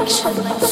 only